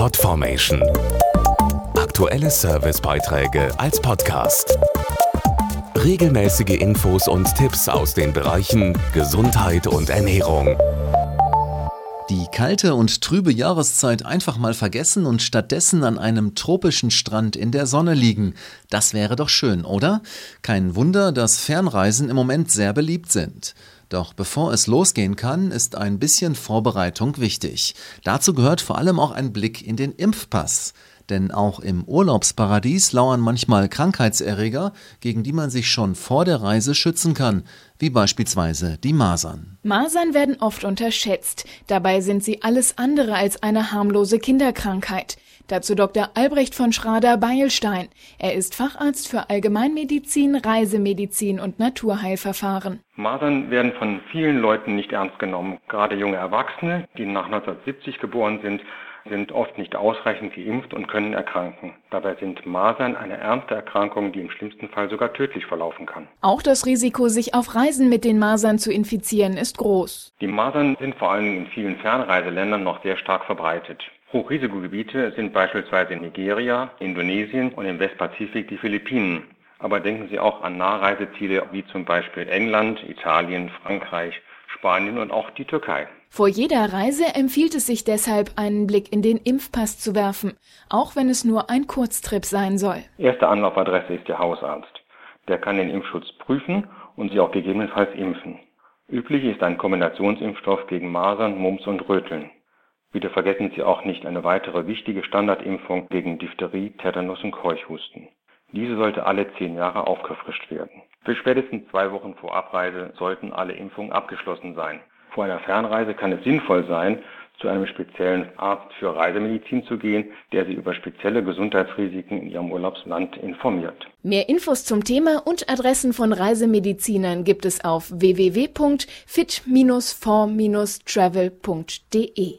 Podformation. Aktuelle Servicebeiträge als Podcast. Regelmäßige Infos und Tipps aus den Bereichen Gesundheit und Ernährung. Die kalte und trübe Jahreszeit einfach mal vergessen und stattdessen an einem tropischen Strand in der Sonne liegen. Das wäre doch schön, oder? Kein Wunder, dass Fernreisen im Moment sehr beliebt sind. Doch bevor es losgehen kann, ist ein bisschen Vorbereitung wichtig. Dazu gehört vor allem auch ein Blick in den Impfpass. Denn auch im Urlaubsparadies lauern manchmal Krankheitserreger, gegen die man sich schon vor der Reise schützen kann, wie beispielsweise die Masern. Masern werden oft unterschätzt. Dabei sind sie alles andere als eine harmlose Kinderkrankheit. Dazu Dr. Albrecht von Schrader-Beilstein. Er ist Facharzt für Allgemeinmedizin, Reisemedizin und Naturheilverfahren. Masern werden von vielen Leuten nicht ernst genommen. Gerade junge Erwachsene, die nach 1970 geboren sind, sind oft nicht ausreichend geimpft und können erkranken. Dabei sind Masern eine ernste Erkrankung, die im schlimmsten Fall sogar tödlich verlaufen kann. Auch das Risiko, sich auf Reisen mit den Masern zu infizieren, ist groß. Die Masern sind vor allem in vielen Fernreiseländern noch sehr stark verbreitet. Hochrisikogebiete sind beispielsweise Nigeria, Indonesien und im Westpazifik die Philippinen. Aber denken Sie auch an Nahreiseziele wie zum Beispiel England, Italien, Frankreich, Spanien und auch die Türkei. Vor jeder Reise empfiehlt es sich deshalb, einen Blick in den Impfpass zu werfen, auch wenn es nur ein Kurztrip sein soll. Erste Anlaufadresse ist der Hausarzt. Der kann den Impfschutz prüfen und Sie auch gegebenenfalls impfen. Üblich ist ein Kombinationsimpfstoff gegen Masern, Mumps und Röteln. Bitte vergessen Sie auch nicht eine weitere wichtige Standardimpfung gegen Diphtherie, Tetanus und Keuchhusten. Diese sollte alle zehn Jahre aufgefrischt werden. Für spätestens zwei Wochen vor Abreise sollten alle Impfungen abgeschlossen sein. Vor einer Fernreise kann es sinnvoll sein, zu einem speziellen Arzt für Reisemedizin zu gehen, der Sie über spezielle Gesundheitsrisiken in Ihrem Urlaubsland informiert. Mehr Infos zum Thema und Adressen von Reisemedizinern gibt es auf www.fit-for-travel.de.